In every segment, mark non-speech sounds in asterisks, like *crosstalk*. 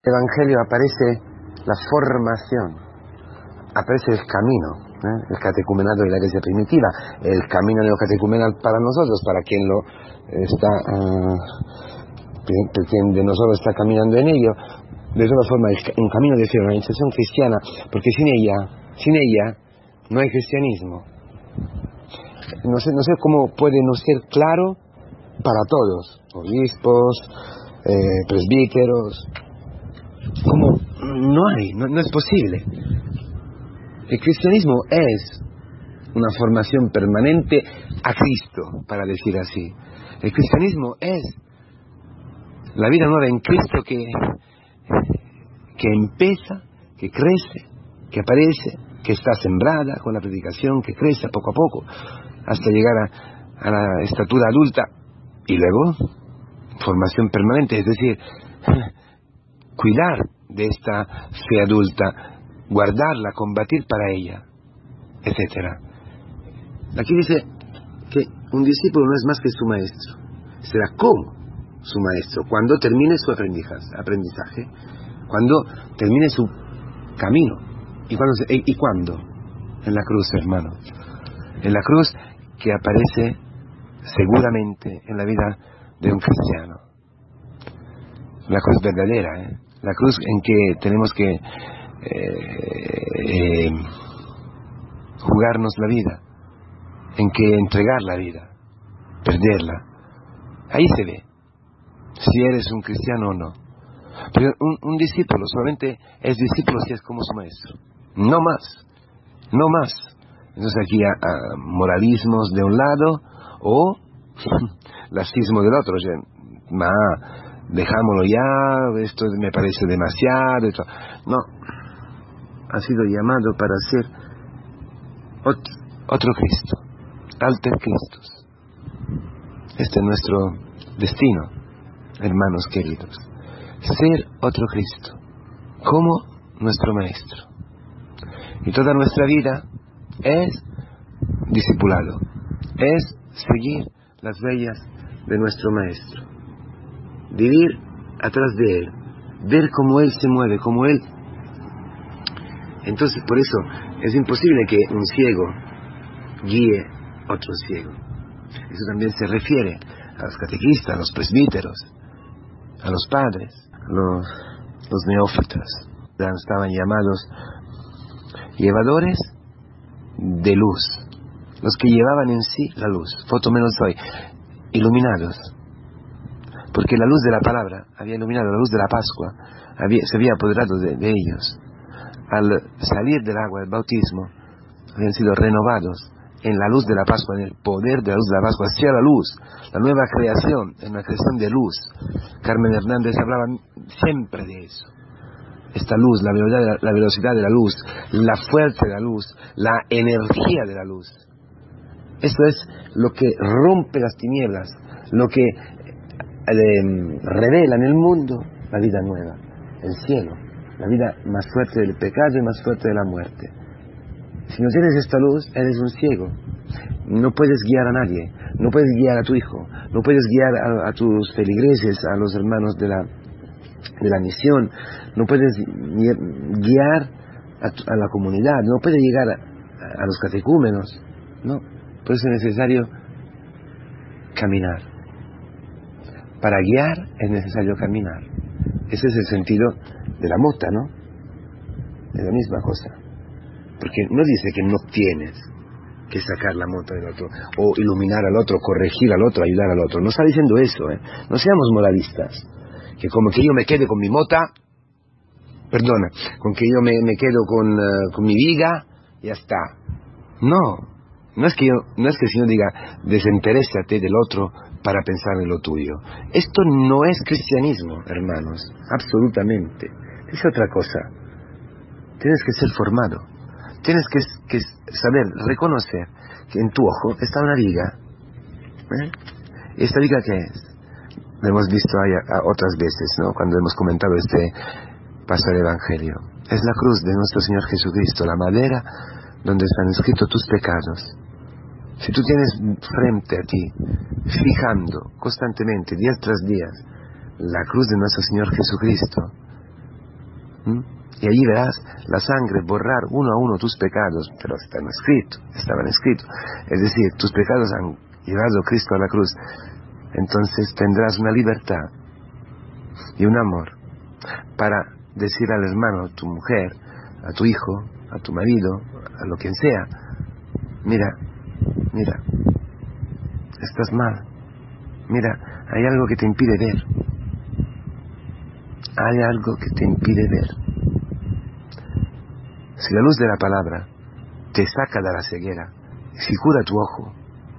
Evangelio aparece la formación, aparece el camino, ¿eh? el catecumenado de la iglesia primitiva, el camino neocatecumenal para nosotros, para quien lo está, uh, quien de nosotros está caminando en ello. De todas formas, un camino de organización cristiana, porque sin ella, sin ella, no hay cristianismo. No sé, no sé cómo puede no ser claro para todos, obispos, eh, presbíteros, como no hay, no, es posible. El cristianismo es una formación permanente a Cristo, para decir así. El cristianismo es la vida nueva en Cristo que, que empieza, que crece, que aparece, que está sembrada con la predicación, que crece poco a poco, hasta llegar a, a la estatura adulta y luego formación permanente, es decir, cuidar de esta fe adulta, guardarla, combatir para ella, etc. Aquí dice que un discípulo no es más que su maestro, será como su maestro cuando termine su aprendizaje, cuando termine su camino. ¿Y cuándo? ¿Y cuándo? En la cruz, hermano. En la cruz que aparece seguramente en la vida de un cristiano. La cruz verdadera, ¿eh? la cruz en que tenemos que eh, eh, jugarnos la vida, en que entregar la vida, perderla. Ahí se ve si eres un cristiano o no. Pero un, discípulo solamente es discípulo si es como su maestro. No más, no más. Entonces aquí a, moralismos de un lado o *laughs* lacismo del otro. ma, dejámoslo ya, esto me parece demasiado. No, ha sido llamado para ser otro, otro Cristo, alter Cristos. Este es nuestro destino, hermanos queridos. Ser otro Cristo, como nuestro Maestro. Y toda nuestra vida es discipulado, es seguir las huellas de nuestro Maestro vivir atrás de Él, ver cómo Él se mueve, cómo Él... Entonces, por eso es imposible que un ciego guíe otro ciego. Eso también se refiere a los catequistas, a los presbíteros, a los padres, a los, los neófitas. Estaban llamados llevadores de luz, los que llevaban en sí la luz, foto menos hoy, iluminados, porque la luz de la palabra había iluminado la luz de la Pascua, se había apoderado de, ellos. Al salir del agua del bautismo, habían sido renovados en la luz de la Pascua, en el poder de la luz de la Pascua, hacia la luz, la nueva creación, en una creación de luz. Carmen Hernández hablaba siempre de eso. Esta luz, la velocidad, la, la velocidad de la luz, la fuerza de la luz, la energía de la luz. Esto es lo que rompe las tinieblas, lo que revela en el mundo la vida nueva, el cielo, la vida más fuerte del pecado y más fuerte de la muerte. Si no tienes esta luz, eres un ciego. No puedes guiar a nadie, no puedes guiar a tu hijo, no puedes guiar a, tus feligreses, a los hermanos de la, de la misión, no puedes guiar a, la comunidad, no puedes llegar a, a los catecúmenos, no. Por eso es necesario caminar para guiar es necesario caminar. Ese es el sentido de la mota, ¿no? De la misma cosa. Porque no dice que no tienes que sacar la mota del otro, o iluminar al otro, corregir al otro, ayudar al otro. No está diciendo eso, ¿eh? No seamos moralistas. Que como que yo me quede con mi mota, perdona, con que yo me, me quedo con, uh, con mi viga, ya está. No, no es que yo, no es que el Señor diga, desinterésate del otro para pensar en lo tuyo. Esto no es cristianismo, hermanos, absolutamente. Es otra cosa. Tienes que ser formado. Tienes que, saber, reconocer que en tu ojo está una viga. ¿Eh? ¿Esta viga qué es? Lo hemos visto otras veces, ¿no? Cuando hemos comentado este paso del Evangelio. Es la cruz de nuestro Señor Jesucristo, la madera donde están escritos tus pecados. Si tú tienes frente a ti, fijando constantemente, día tras día, la cruz de nuestro Señor Jesucristo, Y allí verás la sangre borrar uno a uno tus pecados, pero están escritos, estaban escritos. Es decir, tus pecados han llevado a Cristo a la cruz. Entonces tendrás una libertad y un amor para decir al hermano, a tu mujer, a tu hijo, a tu marido, a lo quien sea, mira, mira, estás mal, mira, hay algo que te impide ver, hay algo que te impide ver. Si la luz de la palabra te saca de la ceguera, si cura tu ojo,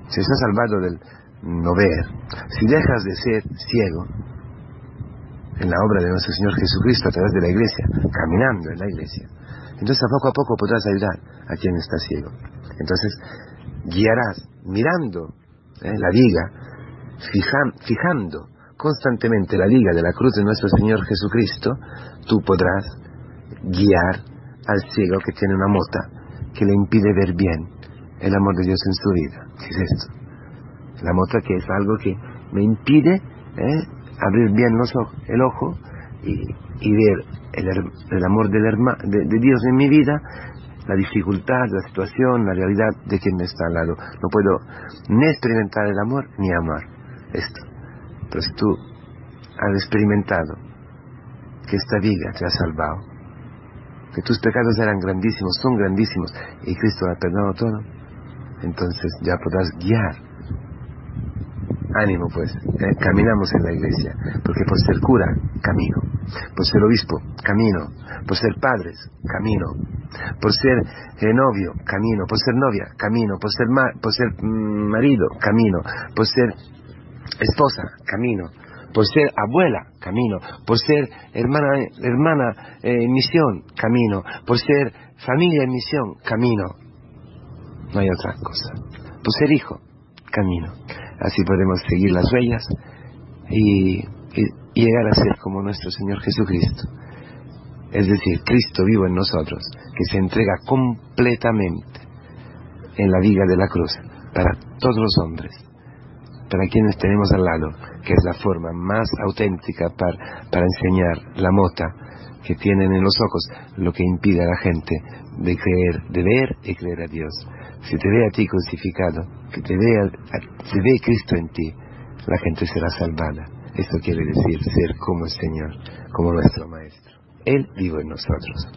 si estás salvado del no ver, si dejas de ser ciego, en la obra de nuestro Señor Jesucristo a través de la iglesia, caminando en la iglesia, entonces poco a poco podrás ayudar a quien está ciego. Entonces guiarás mirando eh, la viga, fijando constantemente la liga de la cruz de nuestro Señor Jesucristo, tú podrás guiar al ciego que tiene una mota que le impide ver bien el amor de Dios en su vida. ¿Qué es esto? La mota que es algo que me impide eh, abrir bien los el ojo y, ver el, amor del de, de Dios en mi vida, la dificultad, la situación, la realidad de quien me está al lado. No puedo ni experimentar el amor ni amar esto. Pero si tú has experimentado que esta vida te ha salvado, que tus pecados eran grandísimos, son grandísimos, y Cristo ha perdonado todo, entonces ya podrás guiar ánimo pues, eh, caminamos en la iglesia, porque por ser cura, camino, por ser obispo, camino, por ser padres, camino, por ser eh, novio, camino, por ser novia, camino, por ser, mm, marido, camino, por ser esposa, camino, por ser abuela, camino, por ser hermana, hermana eh, en misión, camino, por ser familia en misión, camino. No hay otra cosa. Por ser hijo, camino. Así podemos seguir las huellas y, llegar a ser como nuestro Señor Jesucristo. Es decir, Cristo vivo en nosotros, que se entrega completamente en la viga de la cruz para todos los hombres, para quienes tenemos al lado, que es la forma más auténtica para, para enseñar la mota que tienen en los ojos, lo que impide a la gente de creer, de ver y creer a Dios. Si te ve a ti crucificado, que te vea, se ve Cristo en ti, la gente será salvada. Esto quiere decir ser como el Señor, como nuestro Maestro. Él vive en nosotros.